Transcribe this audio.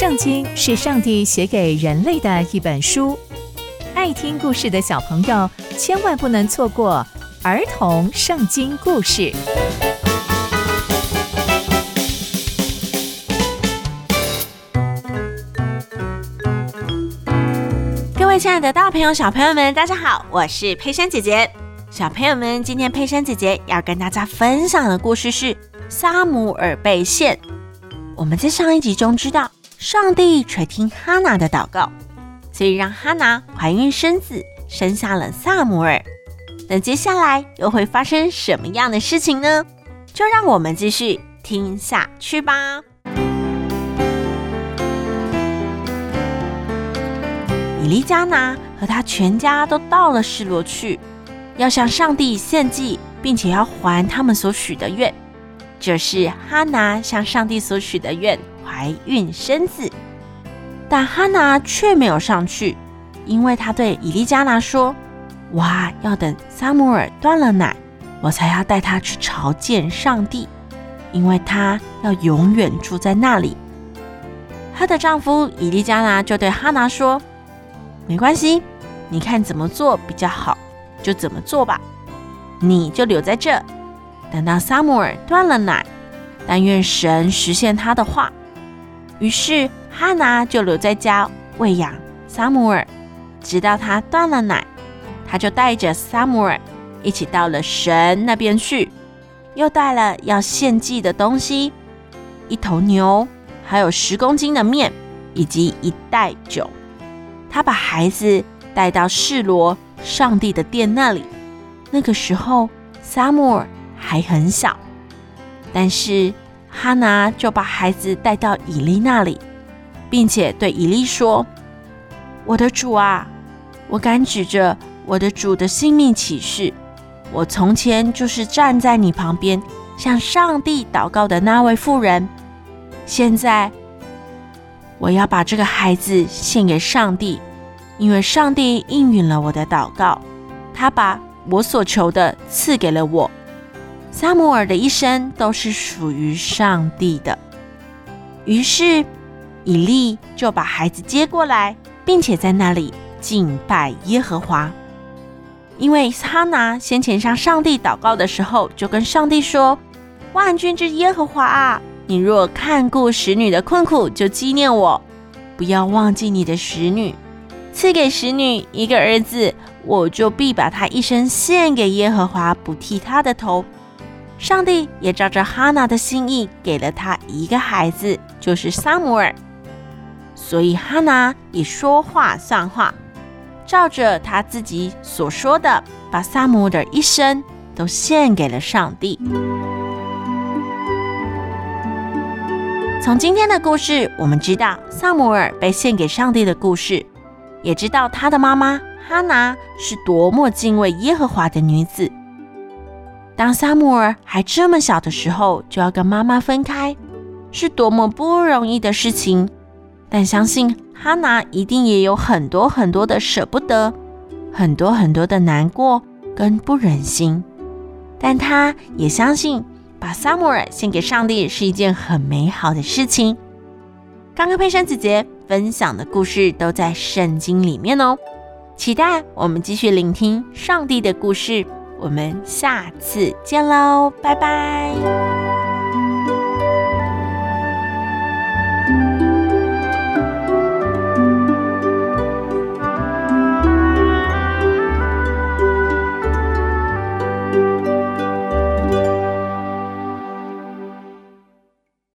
圣经是上帝写给人类的一本书，爱听故事的小朋友千万不能错过儿童圣经故事。各位亲爱的大朋友、小朋友们，大家好，我是佩珊姐姐。小朋友们，今天佩珊姐姐要跟大家分享的故事是《撒母耳被献》。我们在上一集中知道。上帝垂听哈拿的祷告，所以让哈拿怀孕生子，生下了撒母耳。那接下来又会发生什么样的事情呢？就让我们继续听下去吧。以利加拿和他全家都到了示罗去，要向上帝献祭，并且要还他们所许的愿。这是哈拿向上帝所许的愿。怀孕生子，但哈拿却没有上去，因为她对以利加拿说：“哇，要等撒母耳断了奶，我才要带他去朝见上帝，因为他要永远住在那里。”她的丈夫以利加拿就对哈拿说：“没关系，你看怎么做比较好，就怎么做吧。你就留在这，等到撒母耳断了奶，但愿神实现他的话。”于是哈拿就留在家喂养撒母耳，直到他断了奶，他就带着撒母耳一起到了神那边去，又带了要献祭的东西，一头牛，还有十公斤的面，以及一袋酒。他把孩子带到示罗上帝的殿那里。那个时候撒母耳还很小，但是。哈拿就把孩子带到以利那里，并且对以利说：“我的主啊，我敢指着我的主的性命起誓，我从前就是站在你旁边向上帝祷告的那位妇人。现在我要把这个孩子献给上帝，因为上帝应允了我的祷告，他把我所求的赐给了我。”撒母耳的一生都是属于上帝的。于是以利就把孩子接过来，并且在那里敬拜耶和华。因为哈拿先前向上帝祷告的时候，就跟上帝说：“万军之耶和华啊，你若看顾使女的困苦，就纪念我，不要忘记你的使女，赐给使女一个儿子，我就必把他一生献给耶和华，不剃他的头。”上帝也照着哈拿的心意，给了他一个孩子，就是撒母耳。所以哈拿以说话算话，照着他自己所说的，把撒母耳的一生都献给了上帝。从今天的故事，我们知道撒母耳被献给上帝的故事，也知道他的妈妈哈拿是多么敬畏耶和华的女子。当萨姆尔还这么小的时候，就要跟妈妈分开，是多么不容易的事情。但相信哈娜一定也有很多很多的舍不得，很多很多的难过跟不忍心。但她也相信，把萨姆尔献给上帝是一件很美好的事情。刚刚佩珊姐姐分享的故事都在圣经里面哦，期待我们继续聆听上帝的故事。我们下次见喽，拜拜。